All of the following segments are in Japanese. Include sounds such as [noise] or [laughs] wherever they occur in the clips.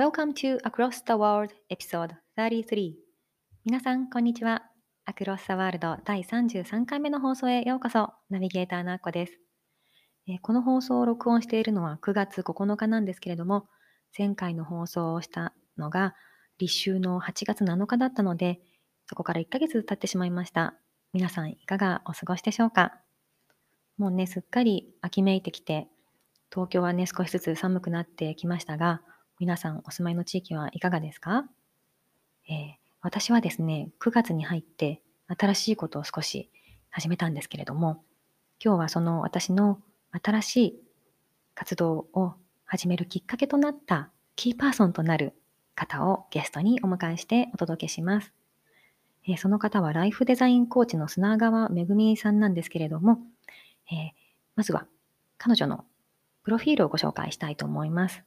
Welcome to Across the World Episode 33皆さん、こんにちは。Across the World 第33回目の放送へようこそ。ナビゲーターのアッコです、え、この放送を録音しているのは9月9日なんですけれども、前回の放送をしたのが立秋の8月7日だったので、そこから1ヶ月経ってしまいました。皆さんいかがお過ごしでしょうか？もうね、すっかり秋めいてきて、東京はね、少しずつ寒くなってきましたが、皆さんお住まいの地域はいかがですか、えー、私はですね、9月に入って新しいことを少し始めたんですけれども、今日はその私の新しい活動を始めるきっかけとなったキーパーソンとなる方をゲストにお迎えしてお届けします。えー、その方はライフデザインコーチの砂川めぐみさんなんですけれども、えー、まずは彼女のプロフィールをご紹介したいと思います。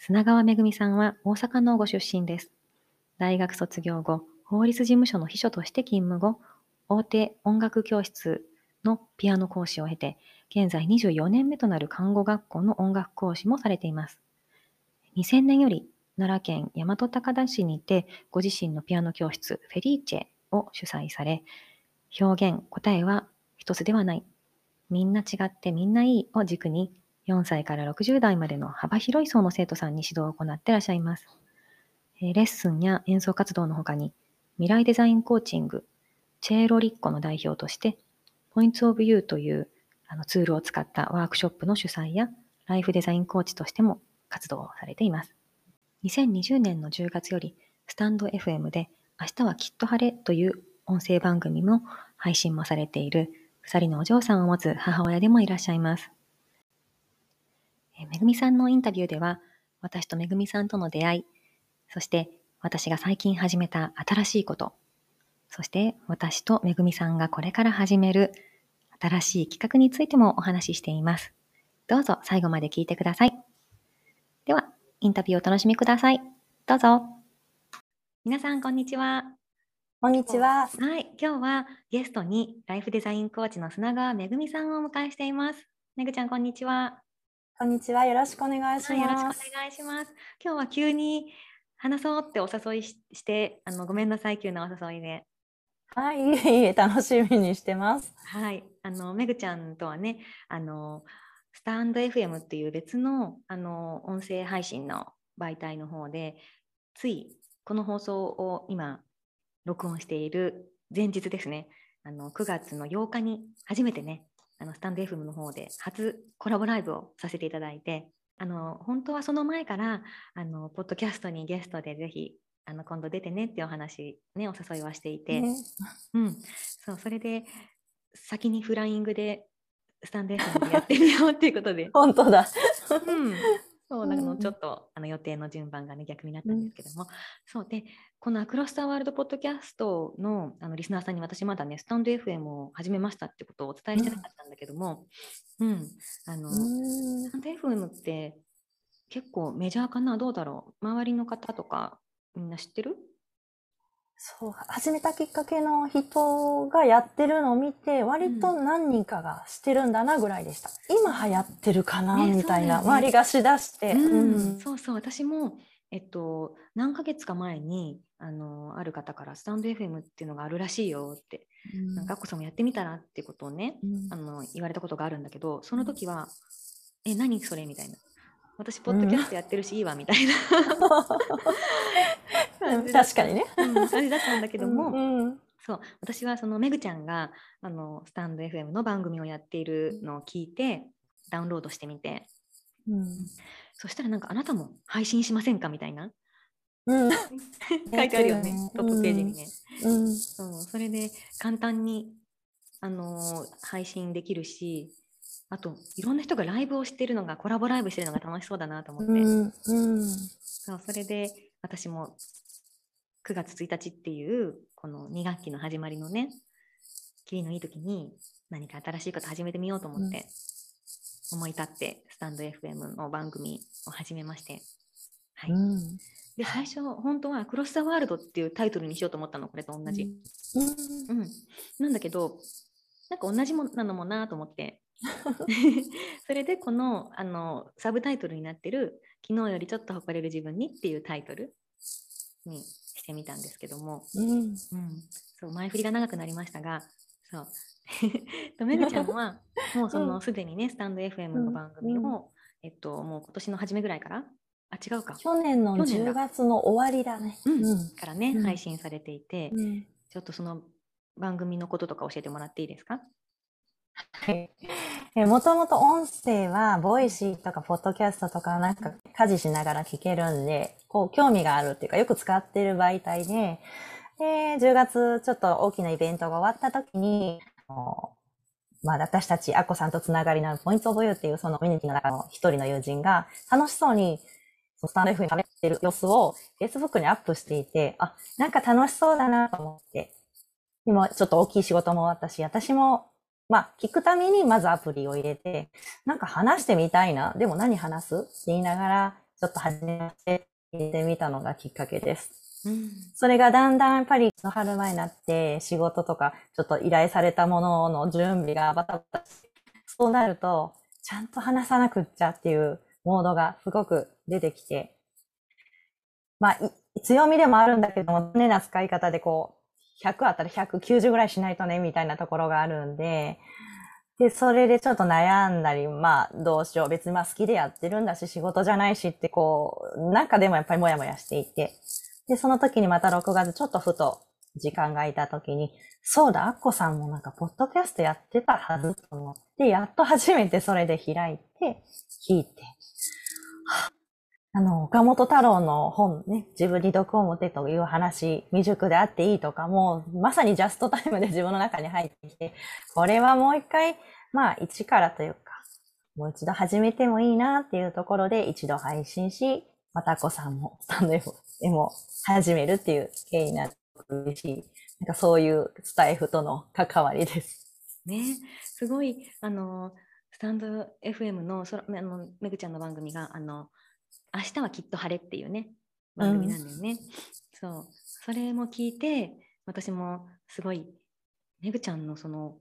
砂川めぐみさんは大阪のご出身です。大学卒業後、法律事務所の秘書として勤務後、大手音楽教室のピアノ講師を経て、現在24年目となる看護学校の音楽講師もされています。2000年より奈良県大和高田市にて、ご自身のピアノ教室、フェリーチェを主催され、表現、答えは一つではない。みんな違ってみんないいを軸に4歳から60代までの幅広い層の生徒さんに指導を行ってらっしゃいます。レッスンや演奏活動の他に、未来デザインコーチング、チェーロリッコの代表として、Points of View というあのツールを使ったワークショップの主催や、ライフデザインコーチとしても活動をされています。2020年の10月より、スタンド FM で、明日はきっと晴れという音声番組も配信もされている、2人のお嬢さんを持つ母親でもいらっしゃいます。めぐみさんのインタビューでは、私とめぐみさんとの出会い、そして私が最近始めた新しいこと、そして私とめぐみさんがこれから始める新しい企画についてもお話ししています。どうぞ最後まで聞いてください。では、インタビューをお楽しみください。どうぞ。皆さん、こんにちは。こんにちは。はい、今日はゲストにライフデザインコーチの砂川めぐみさんをお迎えしています。めぐちゃん、こんにちは。こんにちは。よろしくお願いします。よろしくお願いします。今日は急に話そうってお誘いして、あのごめんなさい、急なお誘いで。はい、いえいえ、楽しみにしてます。はい、あのめぐちゃんとはね、あのスタンド FM っていう別のあの音声配信の媒体の方で、ついこの放送を今録音している前日ですね、あの9月の8日に初めてね、あのスタンド FM の方で初コラボライブをさせていただいて、あの本当はその前からあのポッドキャストにゲストでぜひあの今度出てねっていうお話、ね、お誘いはしていて、ね、うん、そうそれで先にフライングでスタンド FM でやってみようっていうことで。[laughs] 本当だ、うん、そうなのちょっとあの予定の順番がね逆になったんですけども、うん、そうでこのアクロスターワールドポッドキャストのあのリスナーさんに私まだねスタンド FM を始めましたってことをお伝えしてなかったんだけども、うん、うん、あのスタンド FM って結構メジャーかな？どうだろう？周りの方とかみんな知ってる？そう、始めたきっかけの人がやってるのを見て、割と何人かがしてるんだなぐらいでした。うん、今流行ってるかな、ね、みたいな、ね、周りがしだして、うん、うん。そうそう、私も、えっと、何ヶ月か前に、あの、ある方からスタンド FM っていうのがあるらしいよって、うん、なんか、アッコさんもやってみたらってことをね、あの、言われたことがあるんだけど、その時は、え、何それみたいな。私、ポッドキャストやってるし、いいわ、みたいな。確かにね。うん、感じだったんだけども、うんうん、そう。私はそのめぐちゃんがあのスタンド FM の番組をやっているのを聞いてダウンロードしてみて、うん、そしたらなんかあなたも配信しませんかみたいな、うん、[laughs] 書いてあるよね。トップページにね、うん、そうそれで簡単にあのー、配信できるしあといろんな人がライブをしてるのがコラボライブしてるのが楽しそうだなと思って、うん。うん、そうそれで私も9月1日っていうこの2学期の始まりのね切りのいい時に何か新しいこと始めてみようと思って、思い立ってスタンド FM の番組を始めまして、はい。うん。で最初本当は「クロス・ザ・ワールド」っていうタイトルにしようと思ったのこれと同じ、うん。うん、なんだけどなんか同じものなのもなと思って。[laughs] それでこのあのサブタイトルになってる「昨日よりちょっと誇れる自分に」っていうタイトルにしてみたんですけども、うん。うん、そう前振りが長くなりましたがそう。[laughs] とめぐちゃんはもうそうのん。すでにねスタンド FM の番組を、えっと、もう今年の初めぐらいから？あ違うか。去年の去年だ。10月の終わりだね。うん。うん。からね、うん。配信されていて、うん。ちょっとその番組のこととか教えてもらっていいですか？はい。えもともと音声は、 Voicy とか、ポッドキャストとか、なんか、家事しながら聞けるんで、こう、興味があるっていうか、よく使ってる媒体で、で、10月、ちょっと大きなイベントが終わった時に、まあ、私たち、アッコさんとつながりのある Points of You っていう、そのコミュニティの中の一人の友人が、楽しそうに、スタンド F に喋ってる様子を、Facebook にアップしていて、あ、なんか楽しそうだなと思って、でも、ちょっと大きい仕事も終わったし、私も、まあ、聞くためにまずアプリを入れて、なんか話してみたいな。でも何話すって言いながら、ちょっと始めて、入れてみたのがきっかけです。それがだんだんやっぱり春前になって仕事とかちょっと依頼されたものの準備がバタバタして、そうなると、ちゃんと話さなくっちゃっていうモードがすごく出てきて、まあ、強みでもあるんだけども、常な使い方でこう、100あったら190ぐらいしないとね、みたいなところがあるんで、で、それでちょっと悩んだり、まあ、どうしよう。別にまあ好きでやってるんだし、仕事じゃないしってこう、なんかでもやっぱりもやもやしていて。で、その時にまた6月ちょっとふと時間が空いた時に、そうだ、アッコさんもなんかポッドキャストやってたはずと思って、やっと初めてそれで開いて、聞いて。あの、岡本太郎の本ね、自分に毒を持てという話、未熟であっていいとかも、まさにジャストタイムで自分の中に入ってきて、これはもう一回、まあ一からというか、もう一度始めてもいいなっていうところで一度配信し、またこさんもスタンド F でも始めるっていう経緯になって嬉しい。なんかそういうスタイフとの関わりです。ね。すごいあのスタンド FM のそらあのめぐちゃんの番組があの明日はきっと晴れっていうね番組なんだよね、そう。それも聞いて私もすごいめぐちゃんのその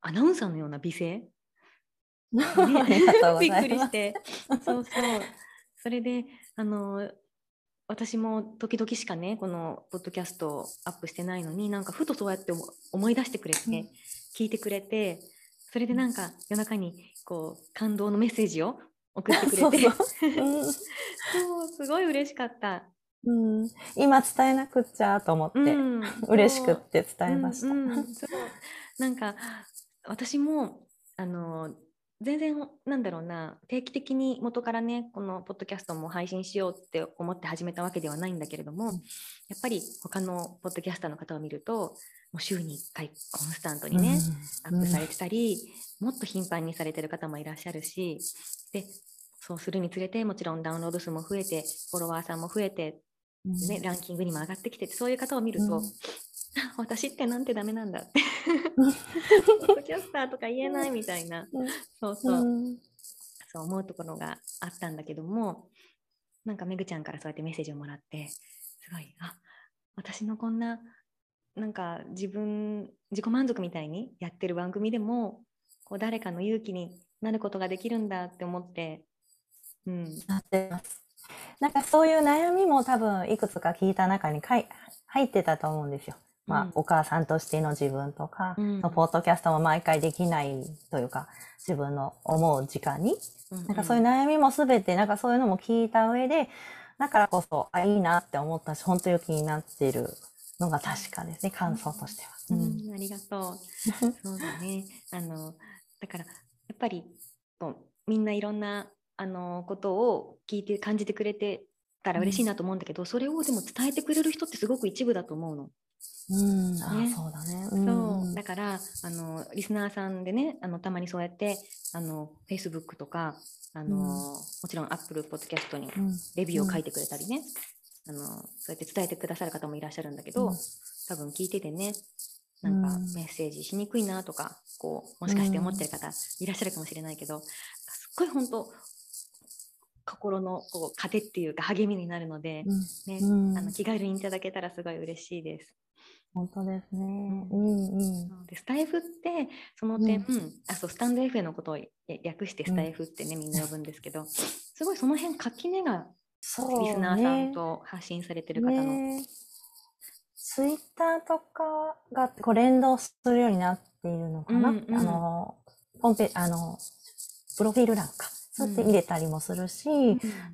アナウンサーのような美声？[laughs] ありがとうご [laughs] びっ。くりして。そうそう。それであの私も時々しかねこのポッドキャストをアップしてないのになんかふとそうやって思思い出してくれて、うん。聞いてくれてそれでなんか夜中にこう感動のメッセージを送ってくれてそう [laughs] すごい嬉しかった。うん、今伝えなくっちゃと思って、うん。嬉しくって伝えました。うんうんなんか私もあの全然なんだろうな定期的に元からねこのポッドキャストも配信しようって思って始めたわけではないんだけれども、やっぱり他のポッドキャスターの方を見るともう週に1回コンスタントにね、アップされてたり、もっと頻繁にされてる方もいらっしゃるしでそうするにつれてもちろんダウンロード数も増えてフォロワーさんも増えてうん。ね、ランキングにも上がってきててそういう方を見ると、[laughs] 私ってなんてダメなんだって。ポッドキャスターとか言えないみたいな、うん。そうそう、うんそう思うところがあったんだけどもなんかめぐちゃんからそうやってメッセージをもらってすごいあ私のこんななんか自分自己満足みたいにやってる番組でもこう誰かの勇気になることができるんだって思って、うん、なってます。なんかそういう悩みも多分いくつか聞いた中にかい入ってたと思うんですよ。まあ、うんお母さんとしての自分とか、うんポッドキャストも毎回できないというか、自分の思う時間に、なんかそういう悩みもすべて、なんかそういうのも聞いた上で、だからこそ、あ、いいなって思ったし、本当に気になっているのが確かですね、感想としては。ううんん、ありがとう。[laughs] そうだね。あの、だから、やっぱり、みんないろんな、あの、ことを聞いて感じてくれてたら嬉しいなと思うんだけど、それをでも伝えてくれる人ってすごく一部だと思うの。うん、あ、ね。そうだね。そう。だからあのリスナーさんでねあのたまにそうやってあの Facebook とかあの、うん。もちろん Apple Podcast にうん、レビューを書いてくれたりね、あのそうやって伝えてくださる方もいらっしゃるんだけど、うん。多分聞いててねなんかうん。メッセージしにくいなとかこうもしかして思ってる方いらっしゃるかもしれないけど、すっごい本当心のこう糧っていうか励みになるので、うん、ねうん。あの気軽にいただけたらすごい嬉しいです。本当ですね。ん。うん、うん。でスタイフってその点、あそうスタンド F のことをや略してスタイフってね、みんな呼ぶんですけどすごいその辺垣根がそうね。リスナーさんと発信されてる方の、ね。ツイッターとかがこう連動するようになっているのかな、うんうん。あの、ホームペあの、プロフィール欄か。そうやって入れたりもするし、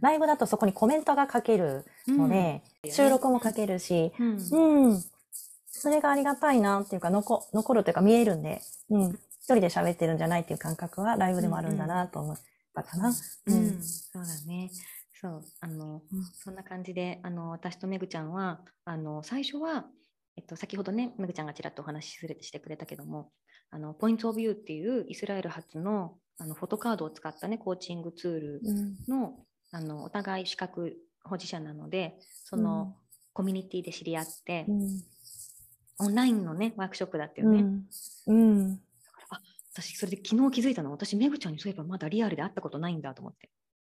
ライブだとそこにコメントが書けるので、うん。収録も書けるし、うん。うん。それがありがたいなっていうか、残残るというか見えるんで、うん。一人で喋ってるんじゃないっていう感覚はライブでもあるんだなと思ったかな。うんうんそうだね。そう、あの、うんそんな感じで、あの、私とめぐちゃんは、あの、最初は、えっと、先ほどね、めぐちゃんがちらっとお話しするしてくれたけども、あの、ポイントオブユーっていうイスラエル発の、あの、フォトカードを使ったね、コーチングツールうん。の、あの、お互い資格保持者なので、その、コミュニティで知り合って、うん。オンラインのね、ワークショップだったよね。うん。うん。私、それで昨日気づいたの、私、めぐちゃんにそういえばまだリアルで会ったことないんだと思って。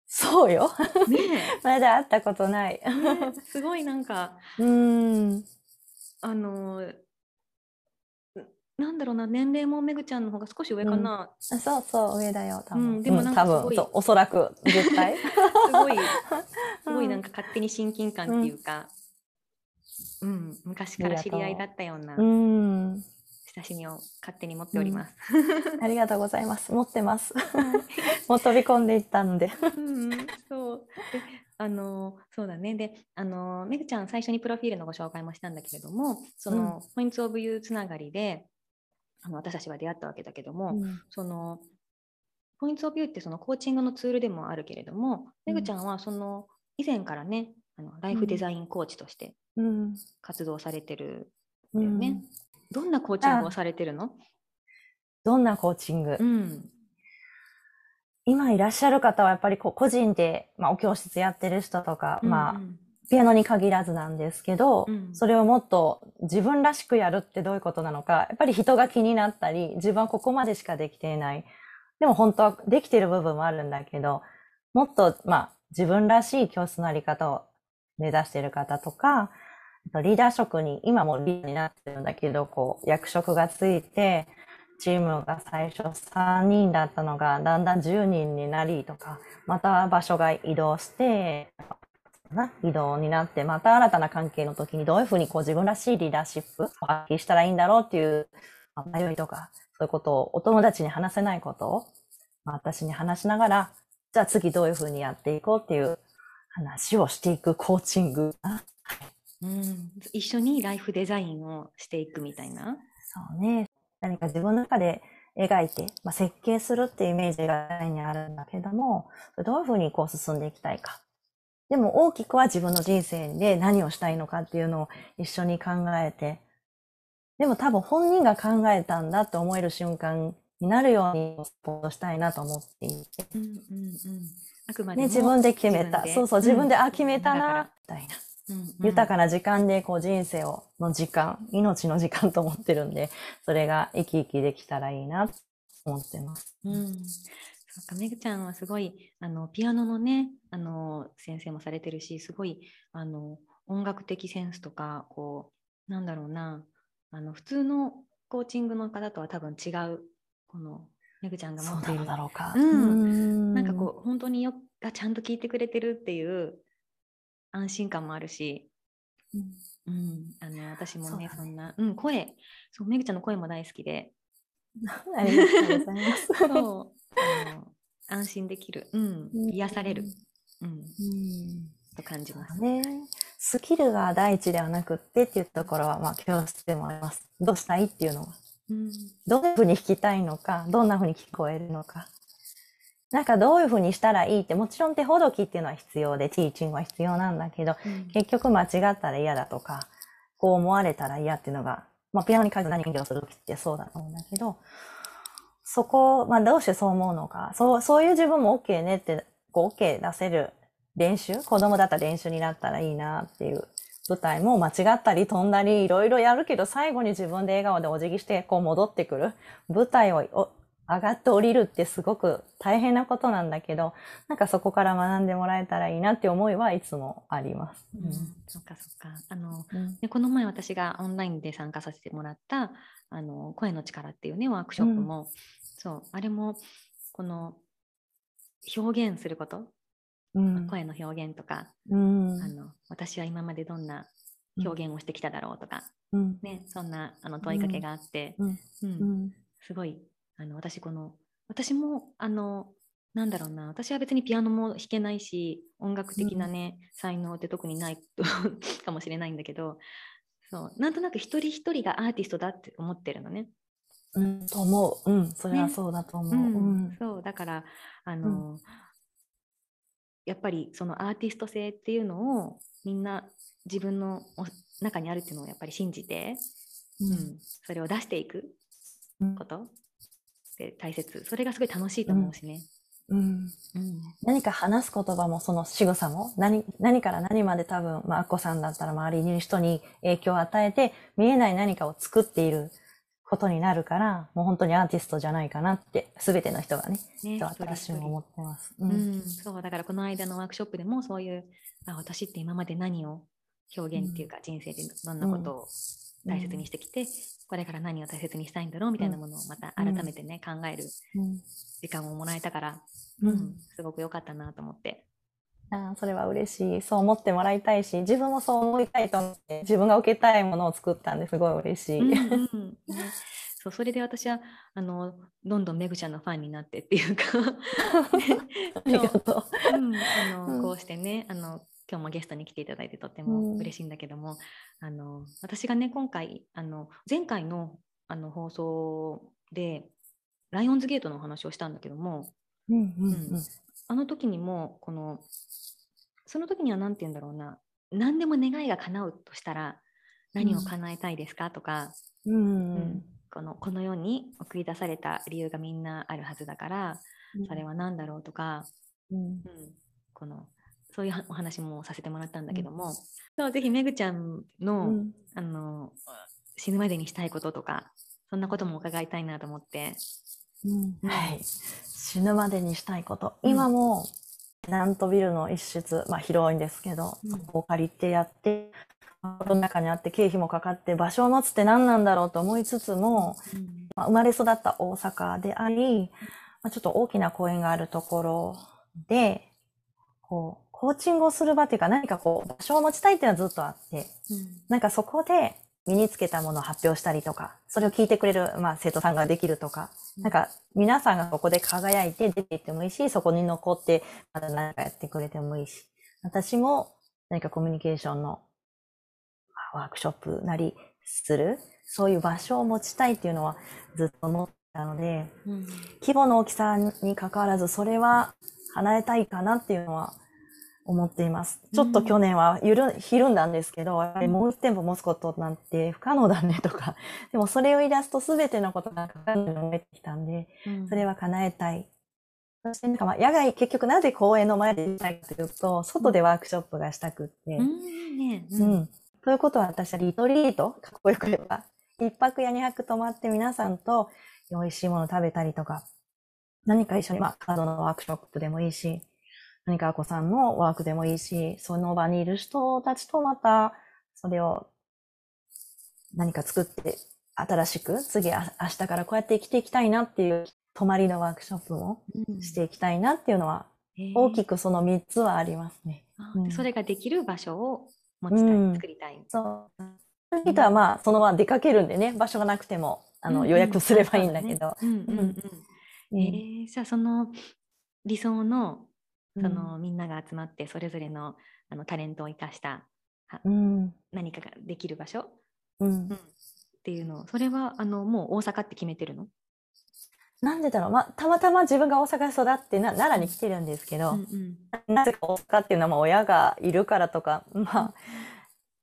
そうよ。ね [laughs] まだ会ったことない。え、ねすごいなんか、うん。あのーなんだろうな、年齢もめぐちゃんの方が少し上かな。そうそう、上だよ、多分。うんでもなんかうすごいおそらく、絶対。すごい、[laughs] [laughs] すごいなんか勝手に親近感っていうか、うん、昔から知り合いだったようなうん。親しみを勝手に持っております。ありがとうございます。持ってます。もう飛び込んでいったので。うん、そう。で、あのーそうだね。で、あのーめぐちゃん最初にプロフィールのご紹介もしたんだけれども、その、ポイントオブユーつながりで、あの私たちは出会ったわけだけども、そのポイントオブビューってそのコーチングのツールでもあるけれども、めぐちゃんはその以前からね、あのライフデザインコーチとしてうん。活動されてるうんんだよね。どんなコーチングをされてるの？どんなコーチング、うん。今いらっしゃる方はやっぱりこう個人で、まあ、お教室やってる人とか、まあ、ピアノに限らずなんですけど、うんそれをもっと自分らしくやるってどういうことなのか、やっぱり人が気になったり、自分はここまでしかできていない。でも本当はできてる部分もあるんだけど、もっと、まあ、自分らしい教室のあり方を目指している方とか、リーダー職に、今もリーダーになってるんだけど、こう、役職がついて、チームが最初3人だったのが、だんだん10人になりとか、また場所が移動して、移動になって、また新たな関係の時にどういうふうにこう自分らしいリーダーシップを発揮したらいいんだろうっていう迷いとか、そういうことをお友達に話せないことを、私に話しながら、じゃあ次どういうふうにやっていこうっていう話をしていくコーチング。あうん、一緒にライフデザインをしていくみたいな。そうね。何か自分の中で描いて、まあ、設計するっていうイメージがにあるんだけども、どういうふうにこう進んでいきたいか。でも大きくは自分の人生で何をしたいのかっていうのを一緒に考えて、でも多分本人が考えたんだって思える瞬間になるようにサポートしたいなと思っていて。うんうんうん。あくまでね、も自分で決めた。そうそう、自分で、うんあ、決めたな、みたいな。豊かな時間でこう人生を、の時間、命の時間と思ってるんで、それが生き生きできたらいいなと思ってます。うん、そうかめぐちゃんはすごいあのピアノのねあの先生もされてるしすごいあの音楽的センスとかこうなんだろうなあの普通のコーチングの方とは多分違うこのめぐちゃんが持っている。のだろうか。うん。ん。なんかこう本当によがちゃんと聞いてくれてるっていう安心感もあるし、うん、うん、あの私もねそんな、うん、声そうめぐちゃんの声も大好きで。[laughs] ありがとうございます。[laughs] そう。あの安心できる、うん、うん。癒される、うん、うん。と感じます。ね、スキルが第一ではなくってっていうところは、まあ、教室でもあります。どうしたいっていうのは。うんどういうふうに弾きたいのか、どんなふうに聞こえるのか。なんかどういうふうにしたらいいって、もちろん手ほどきっていうのは必要で、ティーチングは必要なんだけど、結局間違ったら嫌だとか、こう思われたら嫌っていうのが、まあ、ピアノに関して何か演奏するときってそうだと思うんだけど、そこ、まあ、どうしてそう思うのか、そう、そういう自分も OK ねって、こう OK 出せる練習、子供だったら練習になったらいいなっていう舞台も間違ったり飛んだりいろいろやるけど最後に自分で笑顔でお辞儀してこう戻ってくる。舞台を上がって降りるってすごく大変なことなんだけど、なんかそこから学んでもらえたらいいなって思いはいつもあります。うん、そっかそっか。あの、うん、この前私がオンラインで参加させてもらった、あの、声の力っていうね、ワークショップも、うん、そう、あれも、この、表現すること、うん、声の表現とか、うん、あの、私は今までどんな表現をしてきただろうとか、ね、そんなあの問いかけがあって、うん。すごいあの私この私もあのなんだろうな私は別にピアノも弾けないし音楽的なね、うん、才能って特にない [laughs] かもしれないんだけどそうなんとなく一人一人がアーティストだって思ってるのね。うん、と思う。うん、それはそうだと思う。ね、うん、そうだからあの、うん、やっぱりそのアーティスト性っていうのをみんな自分の中にあるっていうのをやっぱり信じて、うん、それを出していくこと、って大切。それがすごい楽しいと思うしね。うん。うん、何か話す言葉もその仕草も何何から何まで多分、まあ、アッコさんだったら周りにいる人に影響を与えて見えない何かを作っていることになるから、もう本当にアーティストじゃないかなって、すべての人がね、ね私も思ってます、うん。うん。そう、だからこの間のワークショップでもそういう、あ私って今まで何を表現っていうか、人生でどんなことを大切にしてきて、これから何を大切にしたいんだろうみたいなものをまた改めてね、考える時間をもらえたから、うん、すごく良かったなと思って。あそれは嬉しい。そう思ってもらいたいし、自分もそう思いたいと思って、自分が受けたいものを作ったんですごい嬉しい。うんうん。ね、そうそれで私はあのどんどんめぐちゃんのファンになってっていうか。[laughs] ありがとう。う。ん、あの、こうしてねあの今日もゲストに来ていただいてとっても嬉しいんだけども、うん、あの私がね今回あの前回のあの放送でライオンズゲートのお話をしたんだけども、うんうん。うん、あの時にもこのその時には何て言うんだろうな。何でも願いが叶うとしたら何を叶えたいですか、とか、うん、うん、このこの世に送り出された理由がみんなあるはずだから、それは何だろうとか、うん、このそういうお話もさせてもらったんだけども、うん、そうぜひめぐちゃんのうん、あの死ぬまでにしたいこととかそんなことも伺いたいなと思って、うん、はい。死ぬまでにしたいこと、今もナントビルの一室、まあ、広いんですけど、そこを借りてやってコロナ禍にあって経費もかかって場所を持つって何なんだろうと思いつつも、まあ、生まれ育った大阪であり、まあ、ちょっと大きな公園があるところでこうコーチングをする場っていうか何かこう場所を持ちたいっていうのはずっとあって、うん、なんかそこで身につけたものを発表したりとか、それを聞いてくれる、まあ、生徒さんができるとか、うん、なんか皆さんがここで輝いて出ていってもいいし、そこに残ってまた何かやってくれてもいいし、私も何かコミュニケーションのワークショップなりする、そういう場所を持ちたいっていうのはずっと思ったので、うん、規模の大きさに関わらず、それは叶えたいかなっていうのは思っています。ちょっと去年はゆる、ひるんだんですけど、やっぱりもう一店舗持つことなんて不可能だねとか、[laughs] でもそれを言い出すと全てのことがかかるのを思ってきたんで、それは叶えたい。そしてなんかまあ野外結局なぜ公園の前でしたいかというと、外でワークショップがしたくって。うん、ね、うん。ということは私はリトリート、かっこよく言えば、一泊や二泊泊まって皆さんと美味しいもの食べたりとか、何か一緒に、まあ、カードのワークショップでもいいし、何かあこさんのワークでもいいし、その場にいる人たちとまた、それを何か作って、新しく、次、明日からこうやって生きていきたいなっていう、泊まりのワークショップもしていきたいなっていうのは、大きくその3つはあります。ね。うん、それができる場所を持ちたい、うん、作りたい。そう。人はまあ、そのまま出かけるんでね、場所がなくても、あの、予約すればいいんだけど。えじゃあその理想のその、うん、みんなが集まってそれぞれのあのタレントを生かした、うん、何かができる場所、うん、うん、っていうのそれはあのもう大阪って決めてるの？なんでだろう、まあ、たまたま自分が大阪育ってな奈良に来てるんですけど、うんうん、なぜか大阪っていうのはまあ親がいるからとか、まあ、っ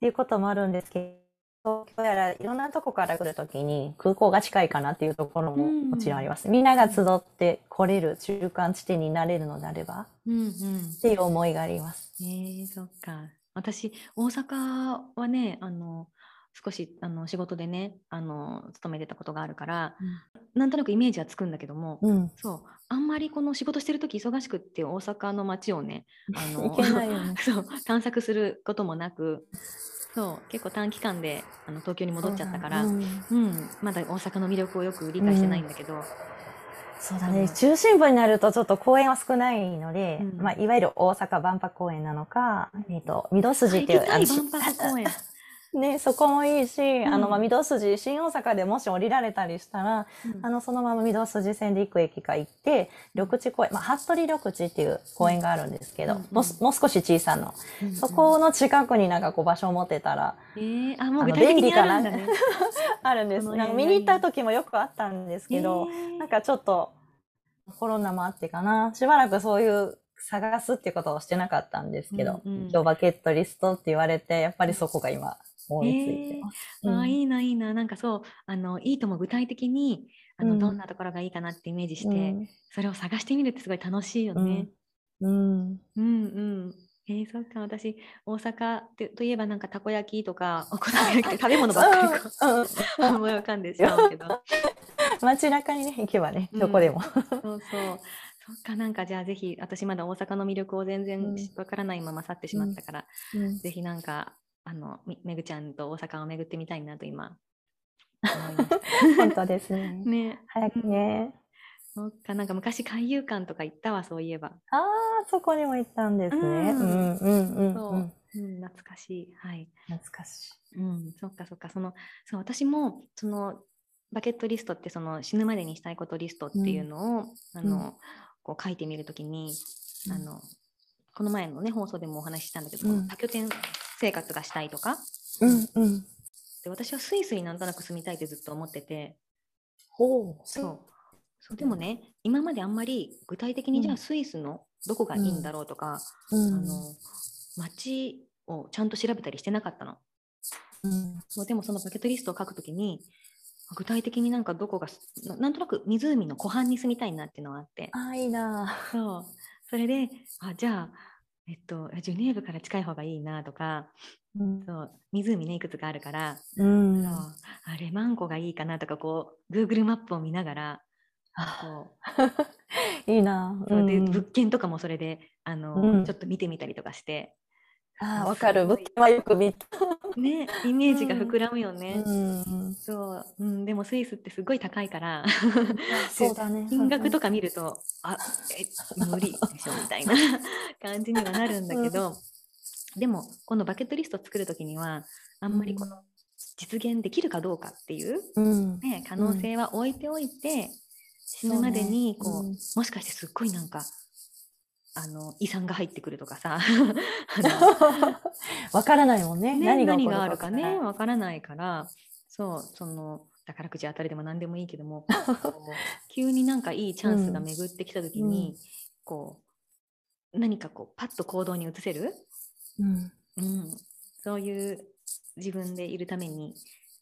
ていうこともあるんですけ東京やらいろんなとこから来るときに空港が近いかなっていうところもうんもちろんあります。みんなが集って来れる中間地点になれるのであればうんうん。っていう思いがあります。えー、そっか。私、大阪はね、あの、少しあの仕事でね、あの、勤めてたことがあるから、なんとなくイメージはつくんだけども、うん。そう、あんまりこの仕事してる時忙しくって大阪の街をね、あの [laughs] ね。[laughs] そう探索することもなく、そう結構短期間であの東京に戻っちゃったから、ううん。ん。まだ大阪の魅力をよく理解してないんだけど、そうだね。中心部になるとちょっと公園は少ないので、うん。まあ、いわゆる大阪万博公園なのか、うんえっ、と、御堂筋入っていう、万博公園。ね、そこもいいし、あの、うんまあ、御堂筋、新大阪でもし降りられたりしたら、うん。あの、そのまま御堂筋線で行く駅が行って、緑地公園、まあ、服部緑地っていう公園があるんですけど、うんもうもう少し小さな、うんそこの近くになんかこう場所を持ってたら、えー、あもうあの具体的に便利かなあるんだね。[laughs] あるんです。なんか見に行った時もよくあったんですけど、えー。なんかちょっとコロナもあってかな、しばらくそういう探すっていうことをしてなかったんですけど、うんうん。今日バケットリストって言われて、やっぱりそこが今思いついてます。あいいないいな。なんかそうあのいいとも具体的にあの、うん。どんなところがいいかなってイメージして、うん。それを探してみるってすごい楽しいよね。うん。うん。うん。えー、そっか。私大阪ってといえばなんかたこ焼きとか [laughs] お好み焼き食べ物ばっかりこううん。思い浮かんでしまうけど。[laughs] 街中にね、行けばね、うん。どこでも。そうそう。そっかなんかじゃあぜひ私まだ大阪の魅力を全然うん。わからないまま去ってしまったから、うん。ぜひなんかあのみめぐちゃんと大阪を巡ってみたいなと今。思いまし本当ですね。た。ね。早くね。そっかなんか昔海遊館とか行ったわそういえば、ああ、そこにも行ったんですね。ううんんうんうん。そう、うん。うん、懐かしい。はい。懐かしい。うん、そっかそっか、その、そう、私も、その、バケットリストって、その、死ぬまでにしたいことリストっていうのを、あの、こう書いてみるときに、あの、この前のね、放送でもお話ししたんだけど、多拠点生活がしたいとか、うんうん。で、私はスイスになんとなく住みたいってずっと思ってて、ほう。そう。そうでもね、今まであんまり具体的にじゃうんあスイスのどこがいいんだろうとか、うん。あの、街をちゃんと調べたりしてなかったの。うん。そうでもそのバケットリストを書くときに具体的になんかどこがすななんとなく湖の湖畔に住みたいなっていうのがあってああ、いいな。そうそれであじゃあ、えっと、ジュネーブから近い方がいいなとかうん。そう湖ねいくつかあるから、うん。そうあレマン湖がいいかなとかこう Google マップを見ながら [laughs] いいな。うそうでうん物件とかもそれであの、うんちょっと見てみたりとかしてああ、わかる。物件はよく見た。ねイメージが膨らむよね。うん。そう、うん、でもスイスってすごい高いからそうだね。金額とか見ると、あ、え、無理でしょみたいな [laughs] 感じにはなるんだけど、でも、このバケットリストを作るときには、あんまりこの実現できるかどうかっていう、うん。ね、可能性は置いておいて、死ぬまでにこう、もしかしてすっごいなんか、あの遺産が入ってくるとかさ [laughs] あ [laughs] わからないもんね。の、ね、何があるかねわわからないからそうその宝くじ当たりでも何でもいいけども [laughs] 急になんかいいチャンスが巡ってきた時に、こう何かこうパッと行動に移せる、うん。うん、そういう自分でいるために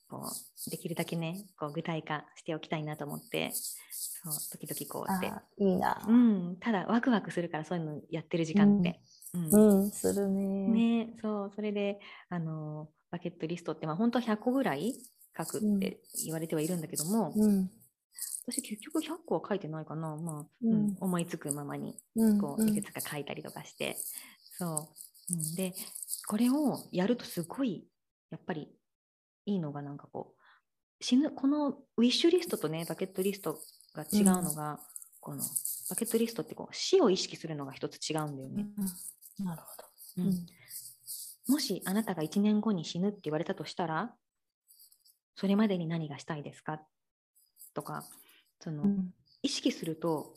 こうできるだけねこう具体化しておきたいなと思ってそう時々こうやって、あいいなう。ん、ただワクワクするからそういうのやってる時間って。うんうん、するね。ねそうそれであのバケットリストって、まあ、本当は100個ぐらい書くって言われてはいるんだけども、うん。私結局100個は書いてないかな、まあうんうん思いつくままにうん。こういくつか書いたりとかして、そう、うん、でこれをやるとすごいやっぱりいいのがなんかこう死ぬこのウィッシュリストとねバケットリストが違うのが、このバケットリストってこう死を意識するのが一つ違うんだよね。うんなるほど。うん。もしあなたが1年後に死ぬって言われたとしたら、それまでに何がしたいですか？とか、その、うん。意識すると、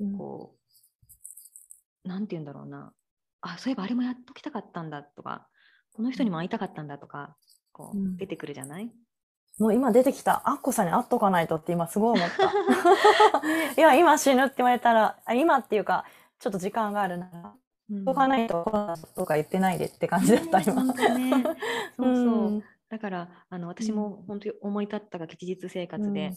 うん。こう、なんて言うんだろうな、あ、そういえばあれもやっときたかったんだとか、この人にも会いたかったんだとか、こうん。う、出てくるじゃない、もう今出てきた、アッコさんに会っとかないとって今すごい思った。[laughs] いや、今死ぬって言われたら、あ今っていうか、ちょっと時間があるなら、うん。とかないとコロナとか言ってないでって感じだった、ね今。ね。[laughs] そうそう。ん。だからあの私も本当に思い立ったが吉日生活で、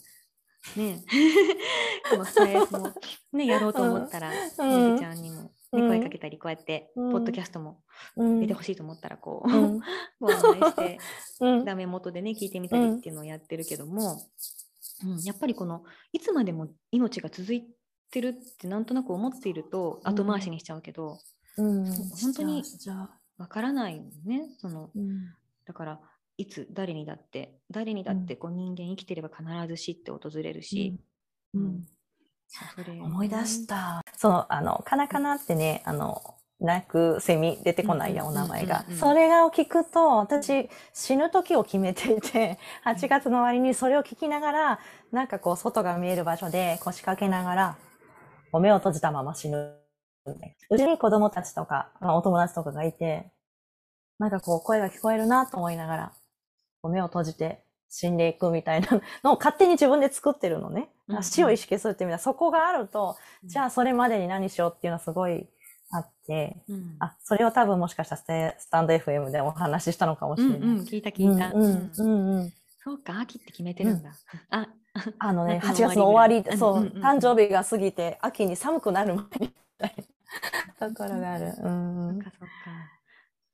ね。[laughs] このスタイフも、ね、やろうと思ったら、ねうん。ぐちゃんにも、ね、声かけたりこうやって、うん。ポッドキャストもうん。出てほしいと思ったらこう、うん。[laughs] ご案内して [laughs] うん。ダメ元でね聞いてみたりっていうのをやってるけども、うんやっぱりこのいつまでも命が続いてるってなんとなく思っているとうん。後回しにしちゃうけどうん。本当にじゃあ、わからないよねそのうん。だからいつ誰にだって誰にだってこう人間生きてれば必ず死って訪れるし、うん。うん。それ思い出した。そう、あの、カナカナってね、あの、泣くセミ出てこないや、うんお名前が。それがを聞くと、私、死ぬ時を決めていて、8月の終わりにそれを聞きながら、なんかこう、外が見える場所で腰掛けながら、こう目を閉じたまま死ぬ。うちに子供たちとか、まあ、お友達とかがいて、なんかこう、声が聞こえるなと思いながら、こう目を閉じて死んでいくみたいな [laughs] のを勝手に自分で作ってるのね。うんうん。死を意識するっていう意味では、そこがあると、じゃあそれまでに何しようっていうのはすごいあって、うん。あ、それを多分もしかしたらスタンド FM でお話ししたのかもしれない。うんうん聞いた聞いた、うんうんうんうん。そうか秋って決めてるんだ、ああのね、夏の8月の終わり、そう、うん。うんうん。誕生日が過ぎて、秋に寒くなる前に、ところがある。うんそうん。っかそっか、うん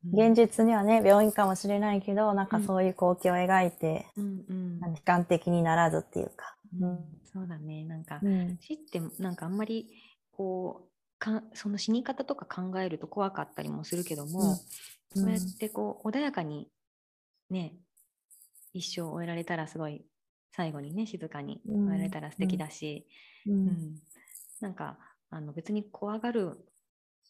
現実にはね、病院かもしれないけど、なんかそういう光景を描いて、うんうん。悲観的にならずっていうか。うん。そうだね。なんか、うん。死ってなんかあんまりこうかその死に方とか考えると怖かったりもするけども、うん。そうやってこう穏やかにね一生終えられたらすごい最後にね静かに終えられたら素敵だし、ううん。ん。なんかあの別に怖がる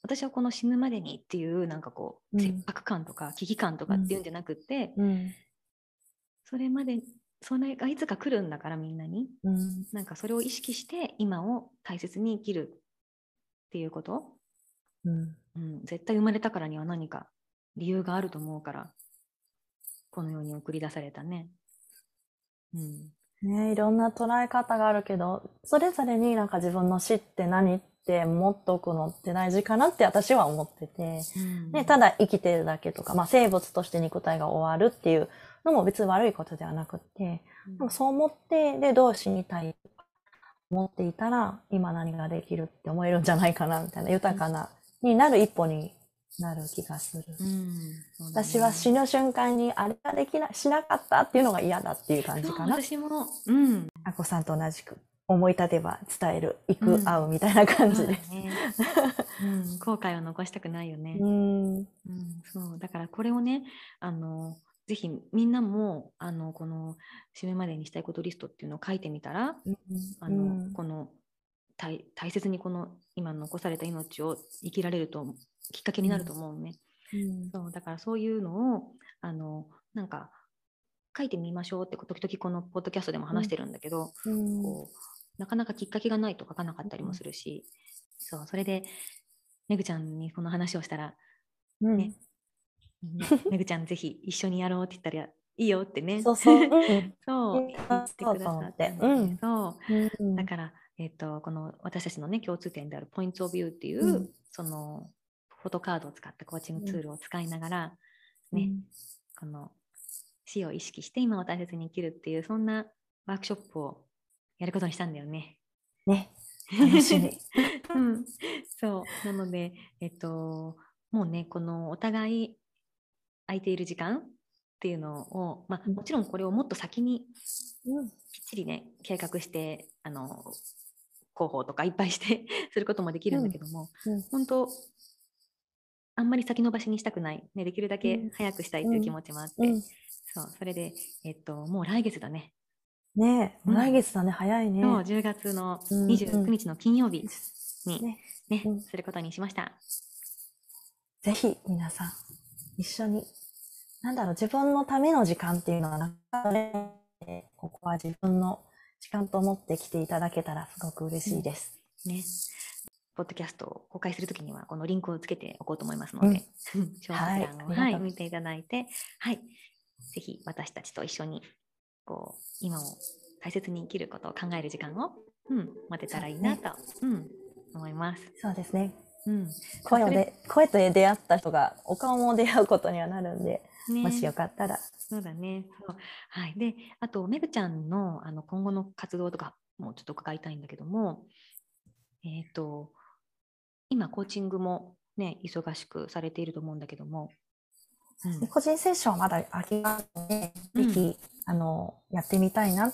私はこの死ぬまでにっていうなんかこううん。切迫感とか危機感とかっていうんじゃなくって、うん。それまでそれがいつか来るんだからみんなに。うん。なんかそれを意識して今を大切に生きるっていうこと、うん。うん、絶対生まれたからには何か理由があると思うからこの世に送り出されたね。うんねいろんな捉え方があるけど、それぞれになんか自分の死って何って持っておくのって大事かなって私は思ってて、ね、ただ生きてるだけとか、まあ生物として肉体が終わるっていうのも別に悪いことではなくって、うん。でもそう思って、で、どう死にたい思っていたら、今何ができるって思えるんじゃないかな、みたいな、豊かな、になる一歩になる気がする。うんそうだね私は死ぬ瞬間にあれができな、しなかったっていうのが嫌だっていう感じそうかな。私も、うん、あこさんと同じく思い立てば伝える、行く、うん会うみたいな感じで。ねうん、後悔を残したくないよね。うん。うん、そうだからこれをねあのぜひみんなもあのこの死ぬまでにしたいことリストっていうのを書いてみたらあの、うんこの大大切にこの今残された命を生きられるときっかけになると思うね、うん。そうだからそういうのをあのなんか書いてみましょうって時々このポッドキャストでも話してるんだけど、うん。こうなかなかきっかけがないと書かなかったりもするし、そうそれでめぐちゃんにこの話をしたらうん。ねねめぐちゃんぜひ一緒にやろうって言ったらいいよってね。そうそう。うん。[laughs] そううん。言ってくださったんだそうだから、えっとこの私たちのね共通点であるポイントオブビューっていう、うん。そのフォトカードを使ったコーチングツールを使いながら、ね、この死を意識して今を大切に生きるっていうそんなワークショップをやることにしたんだよね。ね。[laughs] 楽しみ。[laughs] うん、そう。なので、えっと、もうねこのお互い空いている時間っていうのを、まあ、うん。もちろんこれをもっと先にうん。きっちりね計画してあの広報とかいっぱいしてすることもできるんだけども、うん。本当あんまり先延ばしにしたくない、ね、できるだけうん。早くしたいという気持ちもあって、うん。そうそれで、えっと、もう来月だね、ね来月だね、早いね。そう10月のうん29日の金曜日に、ねね。うん。することにしました。ぜひ皆さん、一緒に、なんだろう、自分のための時間っていうのはなかなかね、ここは自分の時間と思って来ていただけたらすごく嬉しいです。ね、ポッドキャストを公開するときには、このリンクをつけておこうと思いますので、[laughs] 詳細欄を、はい見ていただいて、はい、ぜひ私たちと一緒に、こう、今を大切に生きることを考える時間を、うん、待てたらいいなと、うん、思います。そうですね。うん。声で、声と出会った人が、お顔も出会うことにはなるんで、ね、もしよかったら。そうだね。そうはい。で、あと、めぐちゃんのあの今後の活動とかもちょっと伺いたいんだけども、えっ、ー、と、今、コーチングもね、忙しくされていると思うんだけども、うん、個人セッションはまだ空きがあるので、ぜひ、あの、やってみたいな。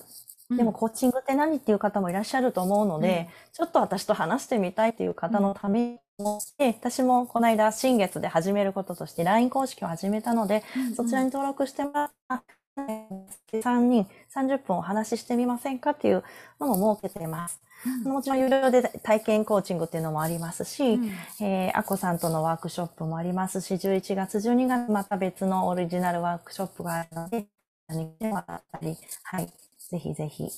でも、コーチングって何っていう方もいらっしゃると思うので、うん、ちょっと私と話してみたいっていう方のためにも、で、私もこの間、新月で始めることとして LINE 公式を始めたので、うんうん、そちらに登録してもらった、3人30分お話ししてみませんかっていうのも設けています。うん、もちろん有料で体験コーチングっていうのもありますし、うん、えー、アコさんとのワークショップもありますし、11月、12月また別のオリジナルワークショップがあるので、何でもあったり、はい、ぜひぜひ。ね、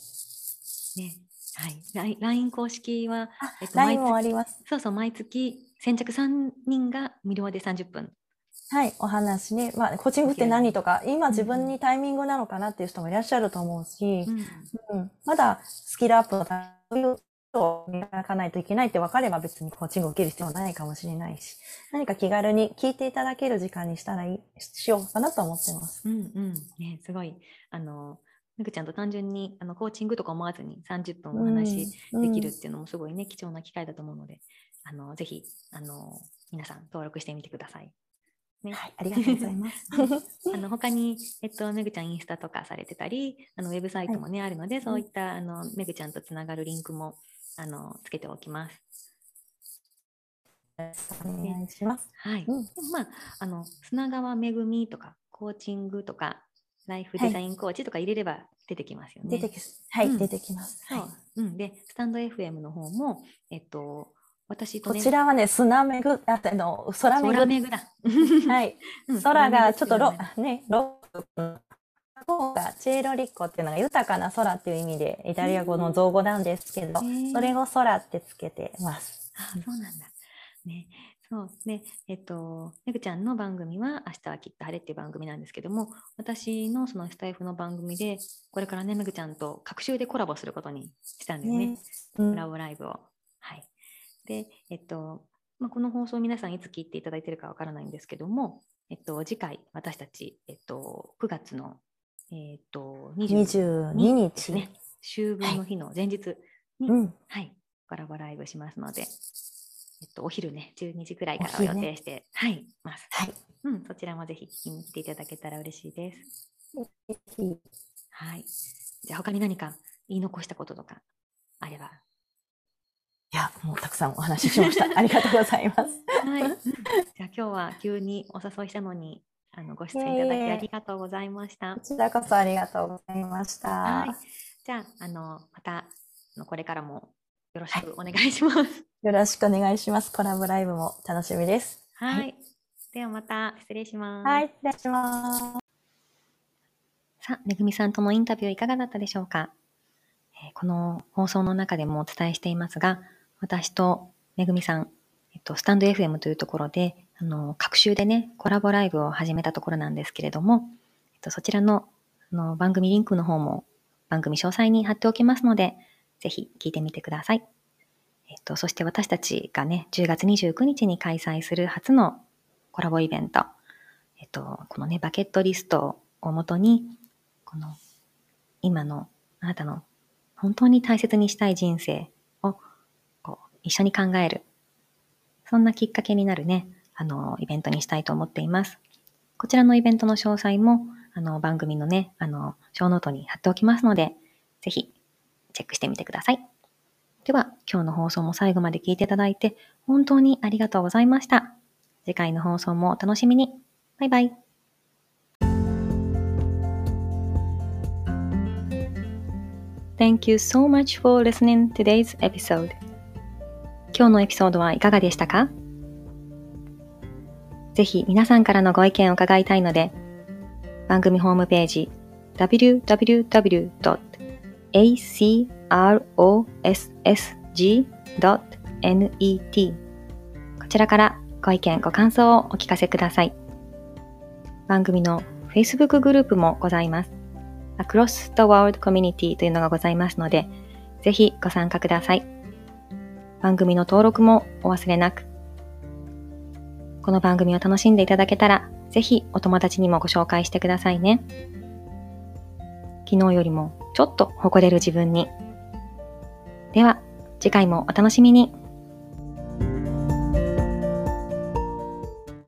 はい。LINE 公式は、えっと、LINE もあります。そうそう、毎月先着3人が無料で30分はい、お話ね。まあ、コーチングって何とか、今自分にタイミングなのかなっていう人もいらっしゃると思うし、うん、うん、まだスキルアップのためを磨かないといけないって分かれば別にコーチングを受ける必要はないかもしれないし、何か気軽に聞いていただける時間にしたらいい、しようかなと思ってます。うんうん。ね、すごい、あの、めぐちゃんと単純にあのコーチングとか思わずに30分お話できるっていうのもすごいね、貴重な機会だと思うので、あの、ぜひ、あの、皆さん登録してみてください。ね、はい、ありがとうございます。[laughs] あの他に、えっと、めぐちゃんインスタとかされてたり、あのウェブサイトもね、はい、あるので、そういったあのめぐちゃんとつながるリンクもあのつけておきます。お願いします。はい。うん、まあ、あの砂川めぐみとか、コーチングとか、ライフデザインコーチとか入れれば出てきますよね。出てきはい、うん、出てきます。はい。うん、で、スタンド FM の方も、えっと、私と、ね、こちらはね、砂めぐ、あの、空めぐ。空めぐだ。[laughs] はい。空がちょっとロ、ね、ロック。がチェーロリッコっていうのが豊かな空っていう意味で、イタリア語の造語なんですけど、それを空ってつけてます。あ、そうなんだ。ね。そう。で、えっと、めぐちゃんの番組は、明日はきっと晴れっていう番組なんですけども、私のそのスタイフの番組で、これからね、めぐちゃんと各週でコラボすることにしたんだよね。コラボライブを。はい。で、えっと、まあ、この放送皆さんいつ聞いていただいているかわからないんですけども、えっと、次回私たち、えっと、9月の、えっと、22日ね。秋分の日の前日に、はい、はい、コラボライブしますので、えっと、お昼ね、12時くらいからを予定して、ね、はい、ます。はい。うん、そちらもぜひ聞きに来ていただけたら嬉しいです。はい。じゃあ他に何か言い残したこととかあればいや、もうたくさんお話ししました。[laughs] ありがとうございます。はい。じゃあ今日は急にお誘いしたのに、あのご出演いただきありがとうございました。こちらこそありがとうございました。はい。じゃあ、あの、また、のこれからもよろしくお願いします、はい。よろしくお願いします。コラボライブも楽しみです。はい。はい、ではまた失礼します。はい、失礼します。さあ、めぐみさんとのインタビューいかがだったでしょうか、えー、この放送の中でもお伝えしていますが、私とめぐみさん、えっと、スタンド FM というところで、あの、各週でね、コラボライブを始めたところなんですけれども、えっと、そちらのあの番組リンクの方も番組詳細に貼っておきますので、ぜひ聞いてみてください。えっと、そして私たちがね、10月29日に開催する初のコラボイベント、えっと、このね、バケットリストをもとに、この今のあなたの本当に大切にしたい人生一緒に考える。そんなきっかけになるね、あの、イベントにしたいと思っています。こちらのイベントの詳細も、あの、番組のね、あの、ショーノートに貼っておきますので、ぜひ、チェックしてみてください。では、今日の放送も最後まで聞いていただいて、本当にありがとうございました。次回の放送もお楽しみに。バイバイ。Thank you so much for listening today's episode. 今日のエピソードはいかがでしたか？ぜひ皆さんからのご意見を伺いたいので、番組ホームページ www.acrossg.net こちらからご意見、ご感想をお聞かせください。番組の Facebook グループもございます。Across the World Community というのがございますので、ぜひご参加ください。番組の登録もお忘れなく。この番組を楽しんでいただけたら、ぜひお友達にもご紹介してくださいね。昨日よりもちょっと誇れる自分に。では、次回もお楽しみに。